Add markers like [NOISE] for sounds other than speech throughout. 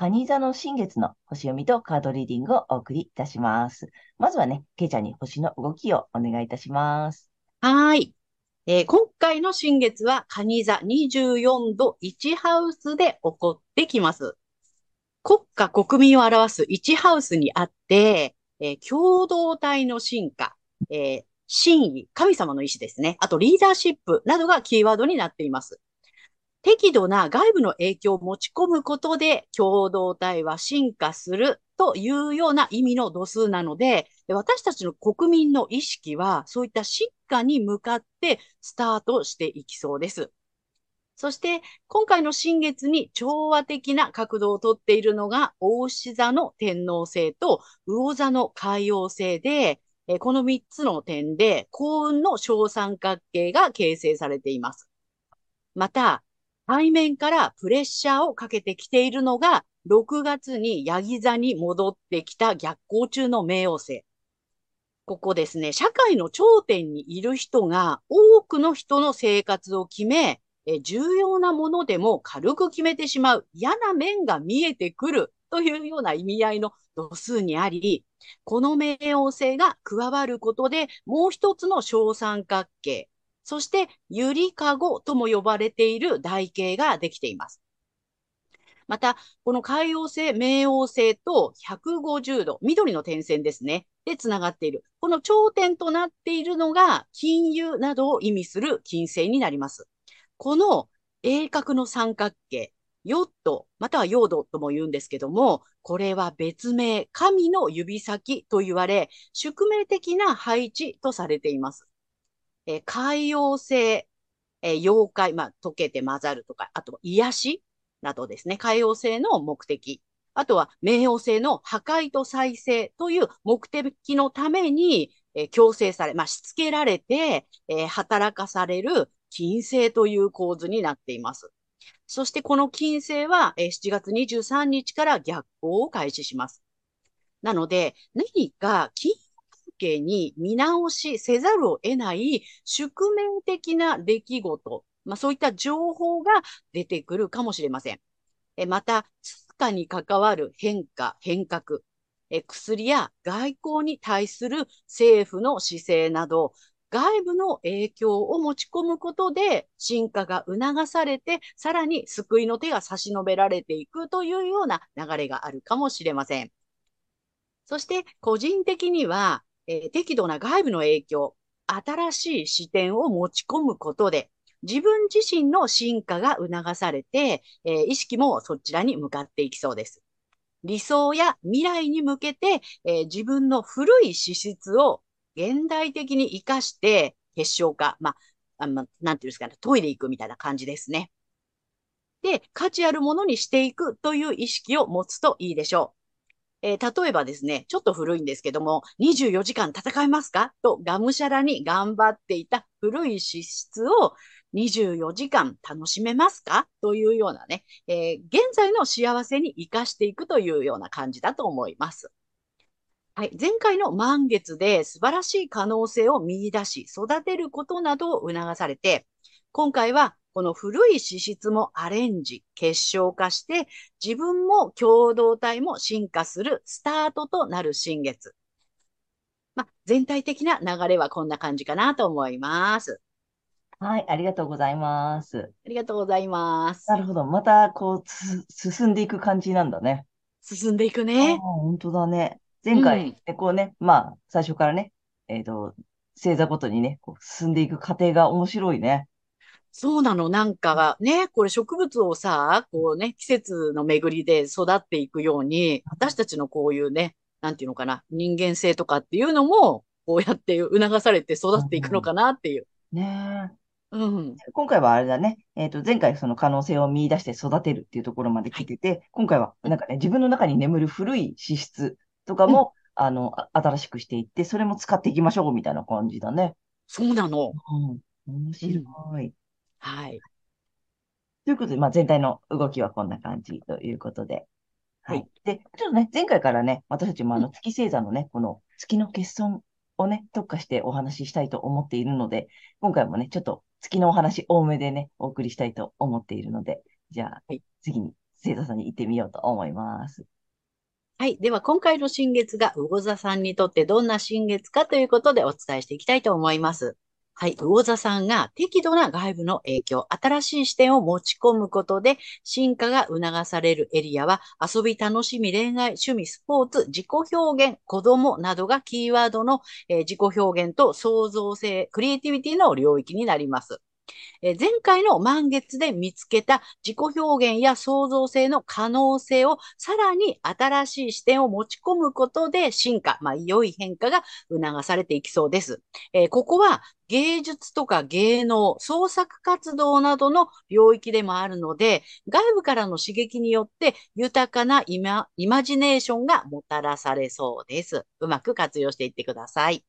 蟹座の新月の星読みとカードリーディングをお送りいたします。まずはね、ケイちゃんに星の動きをお願いいたします。はい。えー、今回の新月は、蟹座24度1ハウスで起こってきます。国家国民を表す1ハウスにあって、えー、共同体の進化、えー、真意、神様の意志ですね。あとリーダーシップなどがキーワードになっています。適度な外部の影響を持ち込むことで共同体は進化するというような意味の度数なので、私たちの国民の意識はそういった進化に向かってスタートしていきそうです。そして、今回の新月に調和的な角度をとっているのが、大牛座の天皇星と魚座の海王星で、この3つの点で幸運の小三角形が形成されています。また、背面からプレッシャーをかけてきているのが、6月にヤギ座に戻ってきた逆行中の冥王星。ここですね、社会の頂点にいる人が多くの人の生活を決め、え重要なものでも軽く決めてしまう嫌な面が見えてくるというような意味合いの度数にあり、この冥王星が加わることで、もう一つの小三角形、そしてゆりかごとも呼ばれている台形ができています。また、この海王星、冥王星と150度、緑の点線ですね。で、つながっている。この頂点となっているのが、金融などを意味する金星になります。この鋭角の三角形、ヨット、またはヨードとも言うんですけども、これは別名、神の指先と言われ、宿命的な配置とされています。え海洋性、え妖怪、まあ、溶けて混ざるとか、あと癒しなどですね、海洋性の目的。あとは、冥王星の破壊と再生という目的のために、えー、強制され、まあ、しつけられて、えー、働かされる金星という構図になっています。そしてこの金星は7月23日から逆行を開始します。なので、何か金関係に見直しせざるを得ない宿命的な出来事、まあ、そういった情報が出てくるかもしれません。えまた、通貨に関わる変化、変革、え薬や外交に対する政府の姿勢など、外部の影響を持ち込むことで進化が促されて、さらに救いの手が差し伸べられていくというような流れがあるかもしれません。そして個人的には、え、適度な外部の影響、新しい視点を持ち込むことで、自分自身の進化が促されて、えー、意識もそちらに向かっていきそうです。理想や未来に向けて、えー、自分の古い資質を現代的に活かして結晶化、まあ、あなんていうんですかね、トイレ行くみたいな感じですね。で、価値あるものにしていくという意識を持つといいでしょう。えー、例えばですね、ちょっと古いんですけども、24時間戦えますか？とがむしゃらに頑張っていた古い資質を24時間楽しめますか？というようなね、えー、現在の幸せに活かしていくというような感じだと思います。はい、前回の満月で素晴らしい可能性を見出し、育てることなどを促されて、今回はこの古い資質もアレンジ、結晶化して、自分も共同体も進化するスタートとなる新月。まあ、全体的な流れはこんな感じかなと思います。はい、ありがとうございます。ありがとうございます。なるほど。また、こう、進んでいく感じなんだね。進んでいくね。本当だね。前回、うんえこうね、まあ、最初からね、えっと、星座ごとにね、こう進んでいく過程が面白いね。そうなの。なんかね、これ植物をさ、こうね、季節の巡りで育っていくように、私たちのこういうね、なんていうのかな、人間性とかっていうのも、こうやって促されて育っていくのかなっていう。ねうん。え今回はあれだね、えっと、前回その可能性を見出して育てるっていうところまで来てて、今回はなんかね、自分の中に眠る古い資質とかも、あの、あ新しくしていって、それも使っていきましょうみたいな感じだね。そうなの。うん。面白い。はい。ということで、まあ、全体の動きはこんな感じということで。ははいい。で、ちょっとね、前回からね、私たちもあうの月星座のね、この月の欠損をね、特化してお話ししたいと思っているので、今回もね、ちょっと月のお話多めでね、お送りしたいと思っているので、じゃあはい、次に星座さんに行ってみようと思います。はい。では、今回の新月が魚座さんにとってどんな新月かということでお伝えしていきたいと思います。はい。魚座さんが適度な外部の影響、新しい視点を持ち込むことで進化が促されるエリアは遊び、楽しみ、恋愛、趣味、スポーツ、自己表現、子供などがキーワードの、えー自己表現と創造性、クリエイティビティの領域になります。え前回の満月で見つけた自己表現や創造性の可能性をさらに新しい視点を持ち込むことで進化、まあ、良い変化が促されていきそうです。えーここは芸術とか芸能、創作活動などの領域でもあるので、外部からの刺激によって豊かなイマイマジネーションがもたらされそうです。うまく活用していってください。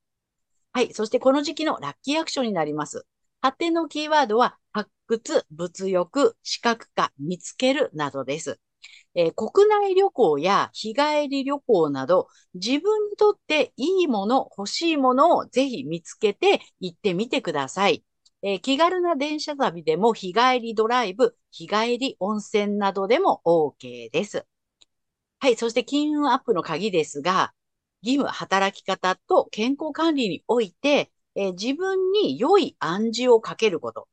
はい。そしてこの時期のラッキーアクションになります。発展のキーワードは発掘、物欲、視覚化、見つけるなどです。えー国内旅行や日帰り旅行など、自分にとっていいもの、欲しいものをぜひ見つけて行ってみてください。えー気軽な電車旅でも日帰りドライブ、日帰り温泉などでも OK です。はい。そして金運アップの鍵ですが、義務、働き方と健康管理において、えー自分に良い暗示をかけること。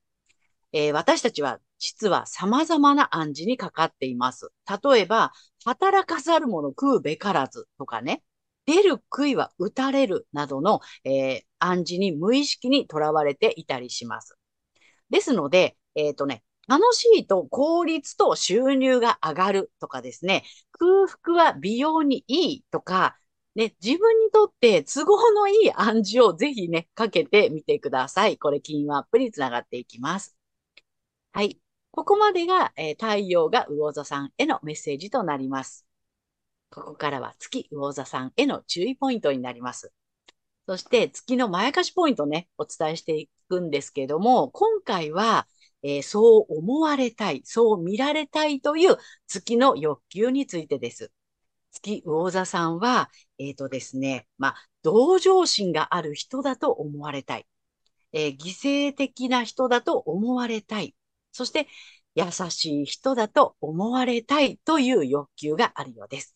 えー私たちは実は様々な暗示にかかっています。例えば、働かざる者食うべからずとかね、出る杭は打たれるなどの、えー暗示に無意識にとらわれていたりします。ですので、えっ、とね、楽しいと効率と収入が上がるとかですね、空腹は美容にいいとか、ね、自分にとって都合のいい暗示をぜひね、かけてみてください。これ、金運アップにつながっていきます。はい。ここまでが、えー太陽が魚座さんへのメッセージとなります。ここからは月魚座さんへの注意ポイントになります。そして月のまやかしポイントね、お伝えしていくんですけども、今回は、えーそう思われたい、そう見られたいという月の欲求についてです。月魚座さんは、えっ、とですね、まあ、同情心がある人だと思われたい。えー犠牲的な人だと思われたい。そして、優しい人だと思われたいという欲求があるようです。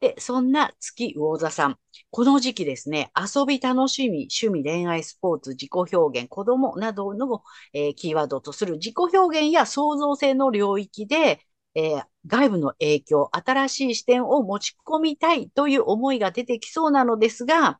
で、そんな月魚座さん。この時期ですね、遊び、楽しみ、趣味、恋愛、スポーツ、自己表現、子供などの、えーキーワードとする自己表現や創造性の領域で、えー外部の影響、新しい視点を持ち込みたいという思いが出てきそうなのですが、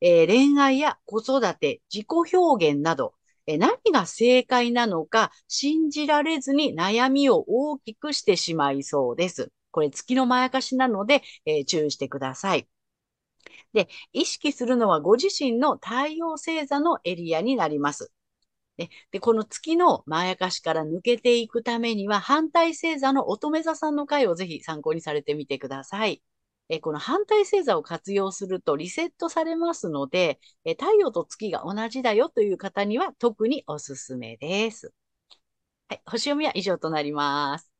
えー恋愛や子育て、自己表現など、えー何が正解なのか信じられずに悩みを大きくしてしまいそうです。これ月のまやかしなので、え注意してください。で、意識するのはご自身の太陽星座のエリアになります。ねで、この月のまやかしから抜けていくためには、反対星座の乙女座さんの回をぜひ参考にされてみてください。えこの反対星座を活用するとリセットされますので、え太陽と月が同じだよという方には特におすすめです。はい、星読みは以上となります。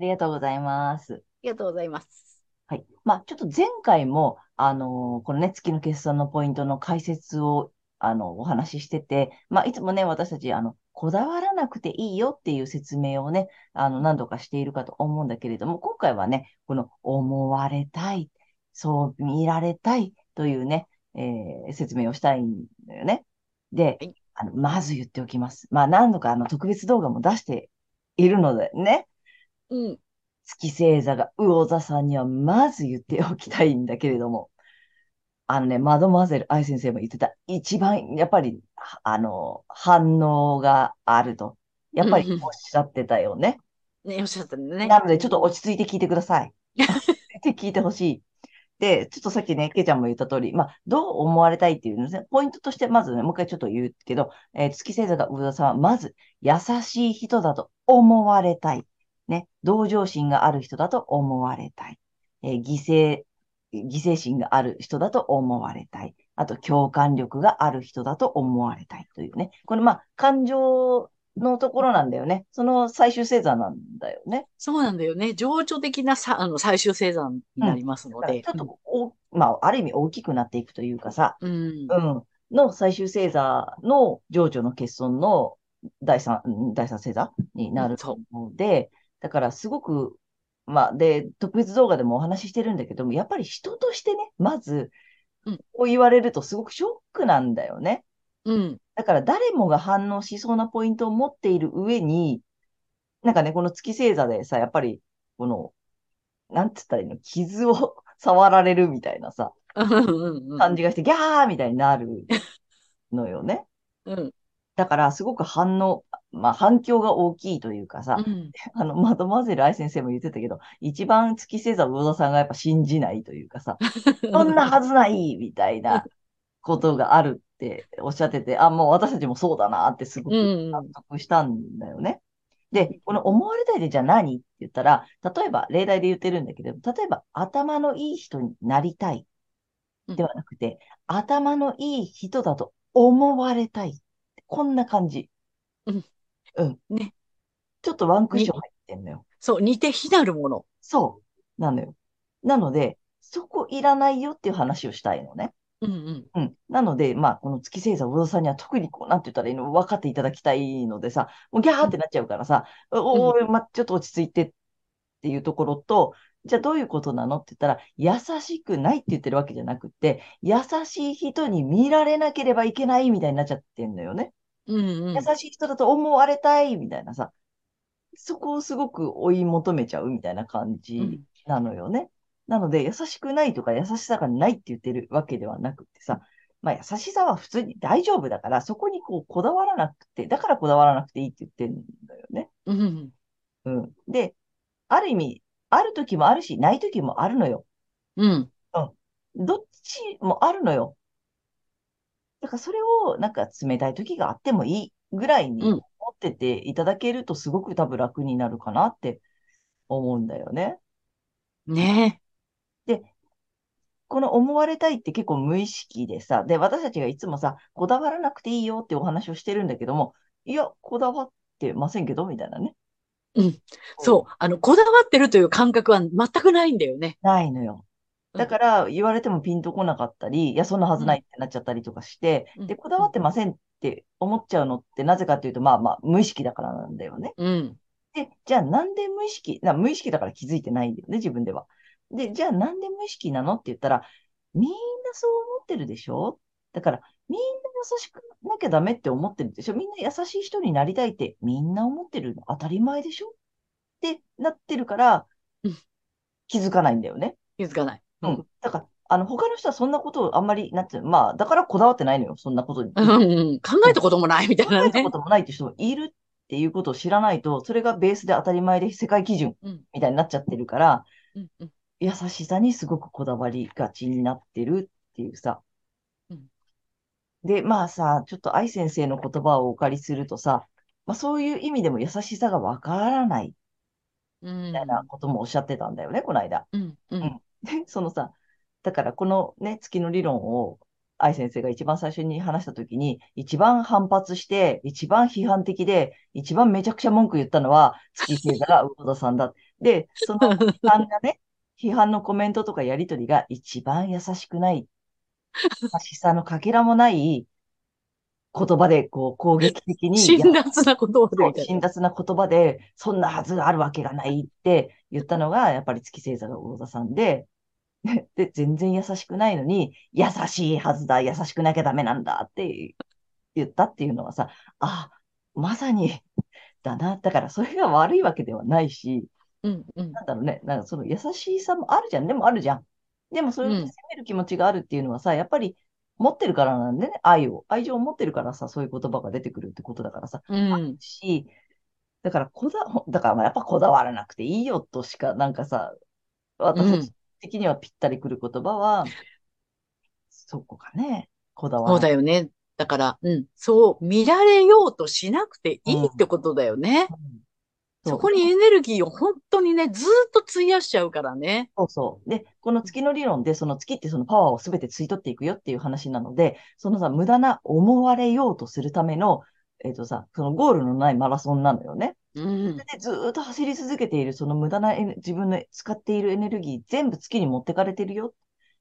ありがとうございます。ありがとうございます。はい。まあ、ちょっと前回も、あのーこのね、月の決算のポイントの解説を、あの、お話ししてて、まあ、いつもね、私たち、あの、こだわらなくていいよっていう説明をね、あの、何度かしているかと思うんだけれども、今回はね、この、思われたい、そう見られたいというね、えー説明をしたいんだよね。ではい、あの、まず言っておきます。まあ、何度か、あの、特別動画も出しているのでね、うん。月星座が魚座さんにはまず言っておきたいんだけれども、あのね、マドマゼル愛先生も言ってた、一番、やっぱり、あの、反応があると。やっぱりおっしゃってたよね。ね、おっしゃったね。なので、ちょっと落ち着いて聞いてください。[LAUGHS] 落ち着いて聞いてほしい。で、ちょっとさっきね、ケイちゃんも言った通り、まあ、どう思われたいっていうのですね、ポイントとして、まずね、もう一回ちょっと言うけど、えー、月星座が魚座さんは、まず、優しい人だと思われたい。ね、同情心がある人だと思われたい。えー、犠牲、犠牲心がある人だと思われたい。あと、共感力がある人だと思われたいというね。これ、まあ、感情のところなんだよね。その最終星座なんだよね。そうなんだよね。情緒的なさ、あの、最終星座になりますので。うん、ちょっとお、まあ、ある意味大きくなっていくというかさ、うん。うん。の最終星座の情緒の欠損の第三、第三星座になるので、だからすごく、まあ、で、特別動画でもお話ししてるんだけども、やっぱり人としてね、まず、こう言われるとすごくショックなんだよね。うん。だから誰もが反応しそうなポイントを持っている上に、なんかね、この月星座でさ、やっぱり、この、なんつったらいいの、傷を [LAUGHS] 触られるみたいなさ、感じがして、ギャーみたいになるのよね。うん。だから、すごく反応、まあ、反響が大きいというかさ、うん、[LAUGHS] あの、マドマゼル愛先生も言ってたけど、一番月星座魚座さんがやっぱ信じないというかさ、[LAUGHS] そんなはずないみたいなことがあるっておっしゃってて、あ、もう私たちもそうだなってすごく納得したんだよね。うん、で、この思われたいでじゃあ何って言ったら、例えば例題で言ってるんだけど、例えば頭のいい人になりたいではなくて、うん、頭のいい人だと思われたい。こんな感じ。うん。うん。ね。ちょっとワンクッション入ってんのよ。そう、似て非なるもの。そう。なのよ。なので、そこいらないよっていう話をしたいのね。うんうん。うん。なので、まあ、この月星座、魚座さんには特にこう、なんて言ったらいいの、分かっていただきたいのでさ、もうギャーってなっちゃうからさ、うん、おー、ま、ちょっと落ち着いてっていうところと、じゃあどういうことなのって言ったら、優しくないって言ってるわけじゃなくて、優しい人に見られなければいけないみたいになっちゃってんのよね。うんうん、優しい人だと思われたいみたいなさ、そこをすごく追い求めちゃうみたいな感じなのよね。うんなので、優しくないとか優しさがないって言ってるわけではなくてさ、まあ優しさは普通に大丈夫だから、そこにこうこだわらなくて、だからこだわらなくていいって言ってるんだよね。うん。うん。で、ある意味、ある時もあるし、ない時もあるのよ。うん。うん。どっちもあるのよ。だからそれをなんか冷たい時があってもいいぐらいに思ってていただけるとすごく多分楽になるかなって思うんだよね。ねで、この思われたいって結構無意識でさ、で、私たちがいつもさ、こだわらなくていいよってお話をしてるんだけども、いや、こだわってませんけど、みたいなね。うん。そう。あの、こだわってるという感覚は全くないんだよね。ないのよ。だから言われてもピンとこなかったり、いや、そんなはずないってなっちゃったりとかして、うん、で、こだわってませんって思っちゃうのってなぜかっていうと、まあまあ、無意識だからなんだよね。うん。で、じゃあなんで無意識、な無意識だから気づいてないんだよね、自分では。で、じゃあなんで無意識なのって言ったら、みんなそう思ってるでしょ？だから、みんな優しくなきゃダメって思ってるでしょ？みんな優しい人になりたいってみんな思ってるの当たり前でしょ？ってなってるから、気づかないんだよね。気づかない。うん。だから、あの、他の人はそんなことをあんまり、なんてまあ、だからこだわってないのよ、そんなことに。うんうん、考えたこともないみたいなね。考えたこともないって人もいるっていうことを知らないと、それがベースで当たり前で世界基準みたいになっちゃってるから、うんうん、優しさにすごくこだわりがちになってるっていうさ。うん、で、まあさ、ちょっと愛先生の言葉をお借りするとさ、まあそういう意味でも優しさがわからないみたいなこともおっしゃってたんだよね、この間。うん。うん。で、[LAUGHS] そのさ、だからこのね、月の理論を愛先生が一番最初に話したときに、一番反発して、一番批判的で、一番めちゃくちゃ文句言ったのは、月星座が魚田さんだ。[LAUGHS] で、その批判がね、批判のコメントとかやりとりが一番優しくない、[LAUGHS] 優しさのかけらもない言葉でこう攻撃的に。辛辣な言葉で。辛辣な言葉で、そんなはずあるわけがないって言ったのが、やっぱり月星座の大座さんで、[LAUGHS] で、全然優しくないのに、優しいはずだ、優しくなきゃダメなんだって言ったっていうのはさ、あ、まさにだな。だからそれが悪いわけではないし、うん、うん、なんだろうね、なんかその優しさもあるじゃん。でもあるじゃん。でもそれを責うんめる気持ちがあるっていうのはさ、やっぱり持ってるからなんでね、愛を。愛情を持ってるからさ、そういう言葉が出てくるってことだからさ。うん、し、だからこだ、ほだからまあやっぱこだわらなくていいよとしか、なんかさ、私的にはぴったりくる言葉は、そこかね。こだわそうらない。だよね。だから、うん、そう、見られようとしなくていいってことだよね。うんそこにエネルギーを本当にね、ずーっと費やしちゃうからね。そうそう。で、この月の理論で、その月ってそのパワーをすべて吸い取っていくよっていう話なので、そのさ、無駄な思われようとするための、えっ、とさ、そのゴールのないマラソンなのよね。うん。で、ずーっと走り続けている、その無駄な自分の使っているエネルギー、全部月に持ってかれてるよ。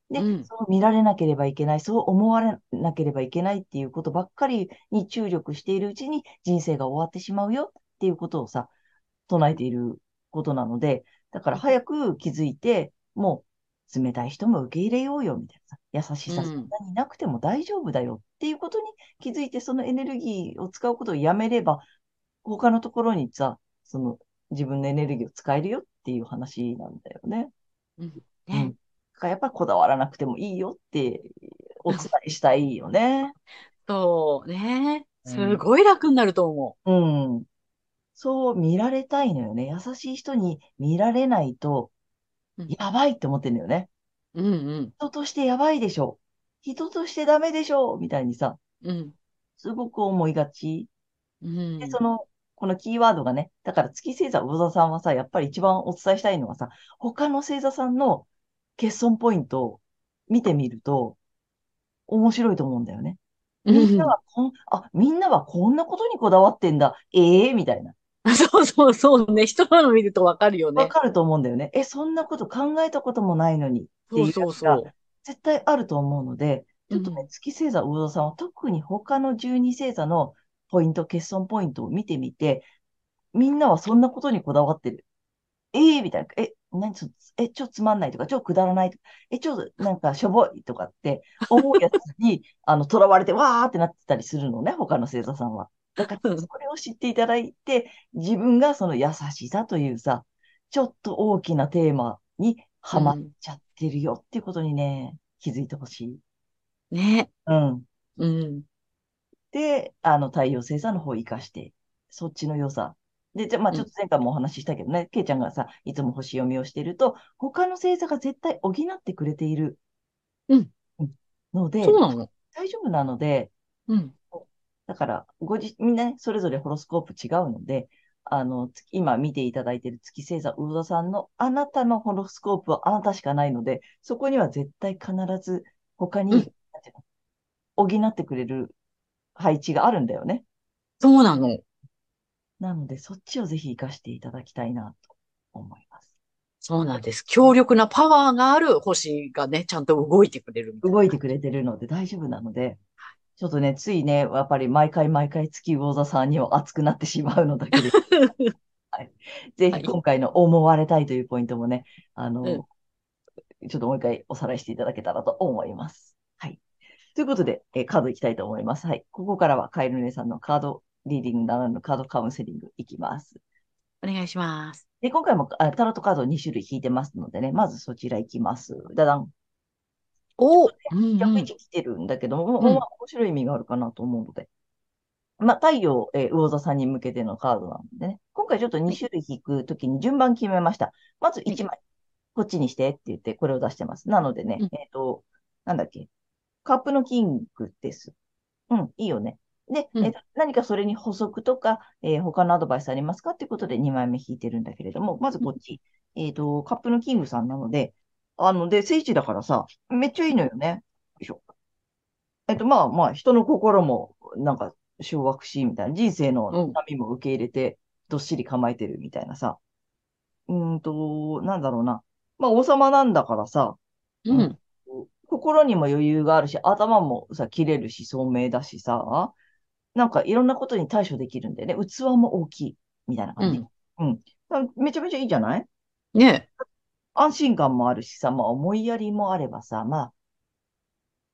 で、うんそう見られなければいけない、そう思われなければいけないっていうことばっかりに注力しているうちに人生が終わってしまうよっていうことをさ、唱えていることなので、だから早く気づいて、もう冷たい人も受け入れようよみたいなさ、優しさうんそんなになくても大丈夫だよっていうことに気づいて、そのエネルギーを使うことをやめれば、他のところにさ、その自分のエネルギーを使えるよっていう話なんだよね。うん。うんね。だからやっぱりこだわらなくてもいいよってお伝えしたいよね。[LAUGHS] そうね。うんすごい楽になると思うん。そう見られたいのよね。優しい人に見られないとうん、やばいって思ってんのよね。う。うん人としてやばいでしょ。人としてダメでしょ。みたいにさ、うん。うん。すごく思いがち。うん。で、その、このキーワードがね、だから月星座魚座さんはさ、やっぱり一番お伝えしたいのはさ、他の星座さんの欠損ポイントを見てみると、面白いと思うんだよね。みんなはこん、あ、みんなはこんなことにこだわってんだ。ええみたいな。[LAUGHS] そうそうそうね。人の見るとわかるよね。わかると思うんだよね。え、そんなこと考えたこともないのにってそいうそうそう。絶対あると思うので、ちょっとね、うん月星座魚座さんは特に他の12星座のポイント、欠損ポイントを見てみて、みんなはそんなことにこだわってる。ええみたいな。え、何そ、え、ちょ、つまんないとか、ちょ、くだらないとか、え、ちょ、なんか、しょぼいとかって思うやつに、[LAUGHS] あの、囚われて、わーってなってたりするのね、他の星座さんは。だから、うんそれを知っていただいて、自分がその優しさというさ、ちょっと大きなテーマにはまっちゃってるよっていうことにね、気づいてほしい。ね。うん。うん。で、あの、太陽星座の方を活かして、そっちの良さ。で、じゃあ、まあ、ちょっと前回もお話ししたけどね、ケイちゃんがさ、いつも星読みをしていると、他の星座が絶対補ってくれている。うんうん。ので、そうなの。大丈夫なので、うん。だから、ごじ、みんなね、それぞれホロスコープ違うので、あの、つ今見ていただいている月星座、魚座さんのあなたのホロスコープはあなたしかないので、そこには絶対必ず他に、うん補ってくれる配置があるんだよね。そうなの。なので、そっちをぜひ活かしていただきたいなと思います。そうなんです。強力なパワーがある星がね、ちゃんと動いてくれる動いてくれてるので大丈夫なので、ちょっとね、ついね、やっぱり毎回毎回月魚座さんには熱くなってしまうのだけで、[LAUGHS] はい、ぜはいひ今回の思われたいというポイントもね、あの、うんちょっともう一回おさらいしていただけたらと思います。はい。ということで、えーカードいきたいと思います。はい。ここからはカエル姉さんのカードリーディングならぬカードカウンセリングいきます。お願いします。で、今回もあタロットカード2種類引いてますのでね、まずそちらいきます。ダダン。おうんうん逆位置来てるんだけども、うんまあ面白い意味があるかなと思うので。まあ、太陽、えー魚座さんに向けてのカードなんでね。今回ちょっと2種類引くときに順番決めました。まず1枚、こっちにしてって言って、これを出してます。なのでね、うんえっと、なんだっけ。カップのキングです。うん、いいよね。で、うんえっと何かそれに補足とか、えー他のアドバイスありますかっていうことで2枚目引いてるんだけれども、まずこっち。えっと、カップのキングさんなので、あの、で、聖地だからさ、めっちゃいいのよね。よいしょ。えっと、まあまあ、人の心も、なんか、掌握し、みたいな。人生のうん波も受け入れて、どっしり構えてるみたいなさ。うーんと、なんだろうな。まあ、王様なんだからさ、うん。心にも余裕があるし、頭もさ、切れるし、聡明だしさ、なんかいろんなことに対処できるんだよね。器も大きい、みたいな感じ。うん。うんめちゃめちゃいいじゃない？ね安心感もあるしさ、まあ思いやりもあればさ、まあ、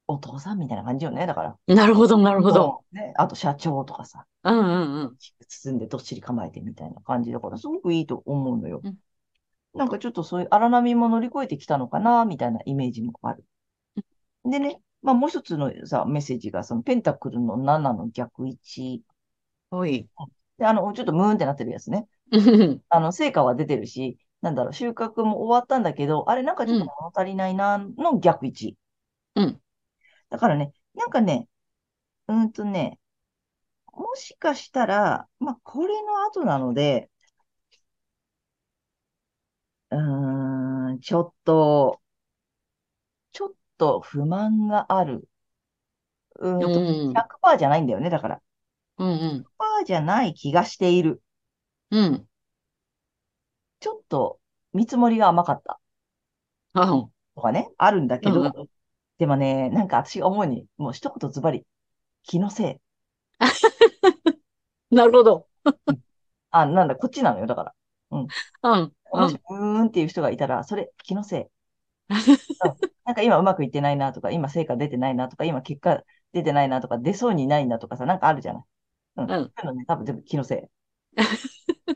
お父さんみたいな感じよね。だから。なるほど、なるほど。うんね。あと社長とかさ、うんうんうん。包んでどっしり構えてみたいな感じだから、すごくいいと思うのよ。うんなんかちょっとそういう荒波も乗り越えてきたのかな、みたいなイメージもある。でね、まあもう一つのさ、メッセージが、そのペンタクルの7の逆位置。ほい。で、あの、ちょっとムーンってなってるやつね。うんあの、成果は出てるし、なんだろう、収穫も終わったんだけど、あれなんかちょっと物足りないな、の逆位置。うん。だからね、なんかね、うーんとね、もしかしたら、まあ、これの後なので、うーん、ちょっと、ちょっと不満がある。うーんと、うん。100%じゃないんだよね、だから。うんうん。100%じゃない気がしている。うん。ちょっと見積もりが甘かったあとかね、あるんだけうんうど、でもね、なんか私が思うに、もう一言ズバリ、気のせい。[LAUGHS] なるほど。あ、なんだ、こっちなのよ、だから。うん。もし、うーんっていう人がいたら、それ、気のせい。うんなんか今うまくいってないなとか、今成果出てないなとか、今結果出てないなとか、出そうにないなとかさ、なんかあるじゃない。うん。うんそういうのね、多分全部気のせい。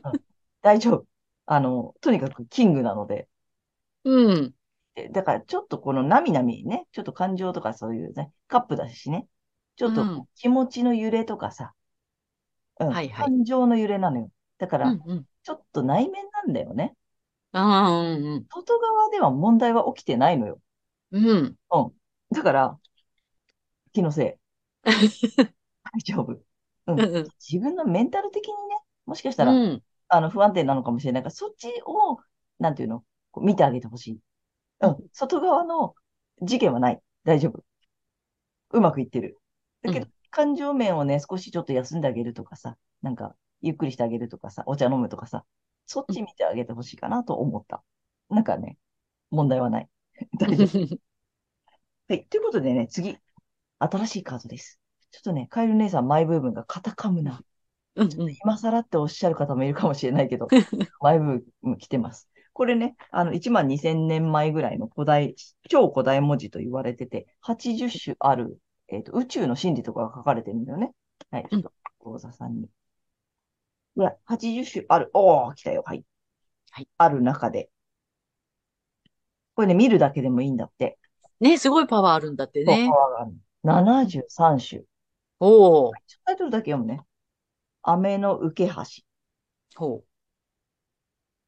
うん大丈夫。あの、とにかくキングなので。うん。でだからちょっとこのなみなみね、ちょっと感情とかそういうね、カップだしね、ちょっとうん気持ちの揺れとかさ、うん、はいはい感情の揺れなのよ。だから、うんうん。ちょっと内面なんだよね。ああ、うんうん。外側では問題は起きてないのよ。うん。だから、気のせい。[LAUGHS] 大丈夫。うんうんうん自分のメンタル的にね、もしかしたら、うん。あの、不安定なのかもしれないから、そっちを、なんていうの、こう見てあげてほしい。うん。外側の事件はない。大丈夫。うまくいってる。だけど、う感情面をね、少しちょっと休んであげるとかさ、なんか、ゆっくりしてあげるとかさ、お茶飲むとかさ、そっち見てあげてほしいかなと思った。なんかね、問題はない。[LAUGHS] 大丈夫。[LAUGHS] はい。ということでね、次。新しいカードです。ちょっとね、カエル姉さん、マイブームがカタカムな。うんうん。今更っておっしゃる方もいるかもしれないけど、マイブーム来てます。これね、あの、1万2000年前ぐらいの古代、超古代文字と言われてて、80種ある、えっと、宇宙の真理とかが書かれてるんだよね。はい、ちょっと、講座さんに。いや、80種ある。おー、来たよ。はい。はい。ある中で。これね、見るだけでもいいんだって。ね、すごいパワーあるんだってねパ。ワーがある。73種。おお。タイトルだけ読むね。雨の受け橋。ほ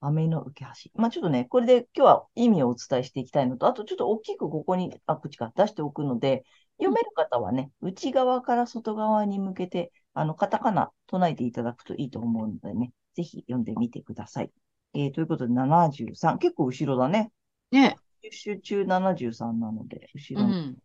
雨の受け橋。まあちょっとね、これで今日は意味をお伝えしていきたいのと、あとちょっと大きくここに、あ、口か出しておくので、読める方はね、内側から外側に向けて、あの、カタカナ唱えていただくといいと思うのでね、ぜひ読んでみてください。えー、ということで73、結構後ろだね。う。ね。10種中73なので、後ろに。うん。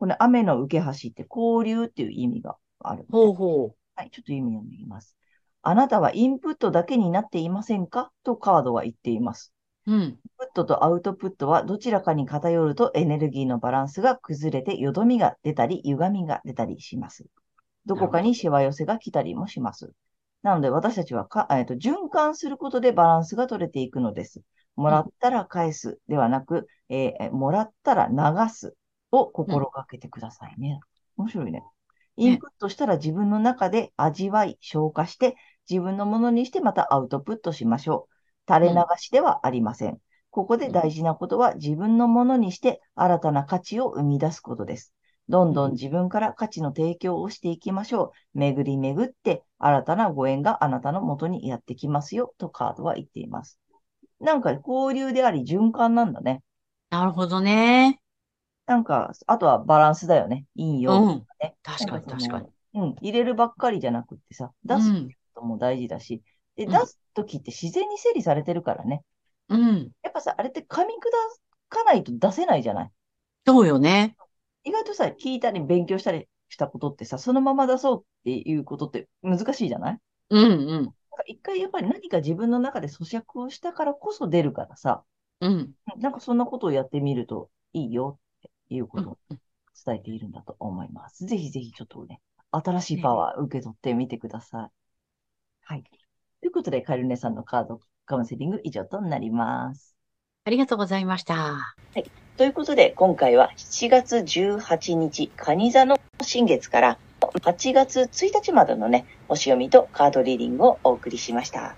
これ、雨の受け橋って交流っていう意味がある。ほうほはい、ちょっと意味読んでいきます。あなたはインプットだけになっていませんか？とカードは言っています。う。うん。インプットとアウトプットはどちらかに偏るとエネルギーのバランスが崩れてよどみが出たり歪みが出たりします。どこかにしわ寄せが来たりもします。なので私たちはか、えっと循環することでバランスが取れていくのです。もらったら返すではなく、えーもらったら流すを心がけてくださいね。面白いね。インプットしたら自分の中で味わい、消化して、自分のものにしてまたアウトプットしましょう。垂れ流しではありません。ここで大事なことは自分のものにして新たな価値を生み出すことです。どんどん自分から価値の提供をしていきましょう。巡り巡って新たなご縁があなたの元にやってきますよとカードは言っています。なんか交流であり循環なんだね。なるほどね。なんか、あとはバランスだよね。陰う陽ん。ね。確かになんその確かに。うん、入れるばっかりじゃなくってさ、出すことも大事だし、で、うん出すときって自然に整理されてるからね。うん。やっぱさ、あれって噛み砕かないと出せないじゃない？そうよね。意外とさ、聞いたり勉強したりしたことってさ、そのまま出そうっていうことって難しいじゃない？うんうん。なんか一回やっぱり何か自分の中で咀嚼をしたからこそ出るからさ、うん。なんかそんなことをやってみるといいよいうことをうん伝えているんだと思います。ぜひぜひちょっとね、新しいパワー受け取ってみてください。はい。ということで、カエルネさんのカードカウンセリング以上となります。ありがとうございました。ということで、今回は7月18日、蟹座の新月から8月1日までのね、星読みとカードリーディングをお送りしました。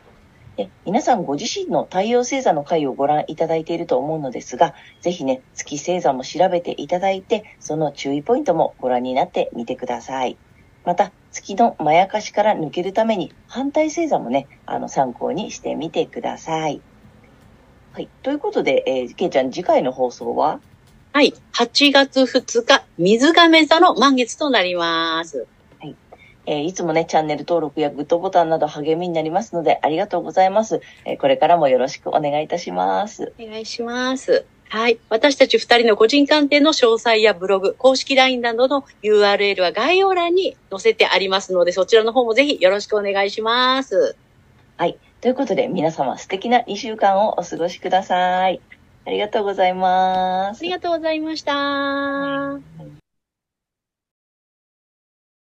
で皆さんご自身の太陽星座の回をご覧いただいていると思うのですが、ぜひね、月星座も調べていただいて、その注意ポイントもご覧になってみてください。また、月のまやかしから抜けるために、反対星座もね、あの、参考にしてみてください。はい。ということで、えー、けいちゃん、次回の放送は？はい。8月2日、水亀座の満月となります。えーいつもね、チャンネル登録やグッドボタンなど励みになりますので、ありがとうございます。えーこれからもよろしくお願いいたします。お願いします。はい。私たち二人の個人鑑定の詳細やブログ、公式 LINE などの URL は概要欄に載せてありますので、そちらの方もぜひよろしくお願いします。ということで、皆様素敵な2週間をお過ごしください。ありがとうございます。ありがとうございました。